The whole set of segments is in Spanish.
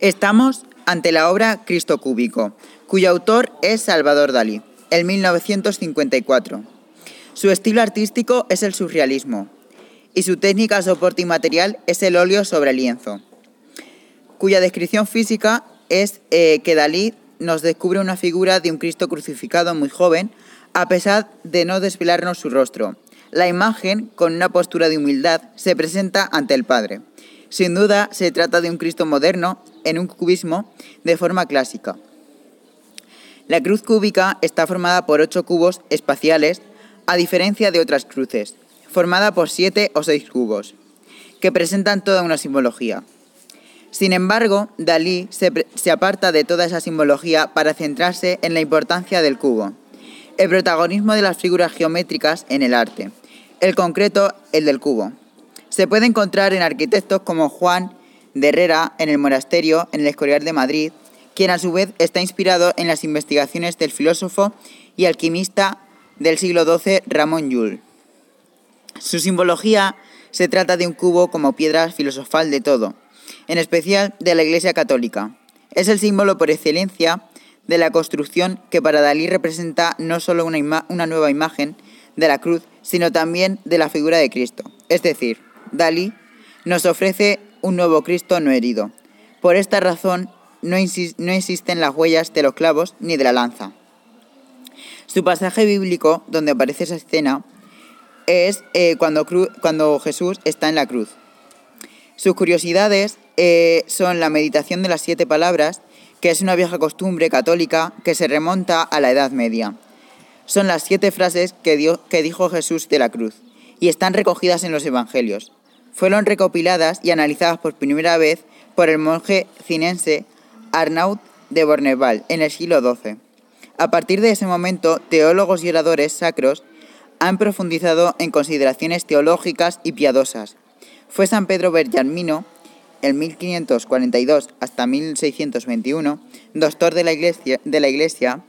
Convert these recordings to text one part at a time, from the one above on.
Estamos ante la obra Cristo Cúbico, cuyo autor es Salvador Dalí, en 1954. Su estilo artístico es el surrealismo y su técnica, soporte y material es el óleo sobre lienzo, cuya descripción física es eh, que Dalí nos descubre una figura de un Cristo crucificado muy joven, a pesar de no desvelarnos su rostro. La imagen, con una postura de humildad, se presenta ante el Padre. Sin duda, se trata de un Cristo moderno en un cubismo de forma clásica. La cruz cúbica está formada por ocho cubos espaciales, a diferencia de otras cruces, formada por siete o seis cubos, que presentan toda una simbología. Sin embargo, Dalí se, se, aparta de toda esa simbología para centrarse en la importancia del cubo, el protagonismo de las figuras geométricas en el arte, el concreto, el del cubo. Se puede encontrar en arquitectos como Juan de Herrera en el monasterio en el Escorial de Madrid, quien a su vez está inspirado en las investigaciones del filósofo y alquimista del siglo XII Ramón Llull. Su simbología se trata de un cubo como piedra filosofal de todo, en especial de la Iglesia Católica. Es el símbolo por excelencia de la construcción que para Dalí representa no solo una, una nueva imagen de la cruz, sino también de la figura de Cristo. Es decir, Dalí nos ofrece un nuevo Cristo no herido. Por esta razón no, no existen las huellas de los clavos ni de la lanza. Su pasaje bíblico, donde aparece esa escena, es eh, cuando, cuando, Jesús está en la cruz. Sus curiosidades eh, son la meditación de las siete palabras, que es una vieja costumbre católica que se remonta a la Edad Media. Son las siete frases que, dio, que dijo Jesús de la cruz y están recogidas en los Evangelios fueron recopiladas y analizadas por primera vez por el monje cinense Arnaud de Borneval en el siglo XII. A partir de ese momento, teólogos y oradores sacros han profundizado en consideraciones teológicas y piadosas. Fue San Pedro Bergamino, en 1542 hasta 1621, doctor de la Iglesia, de la iglesia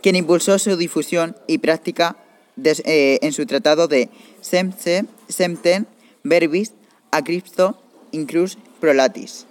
quien impulsó su difusión y práctica eh, en su tratado de Semten Verbis a Cristo incrus prolatis.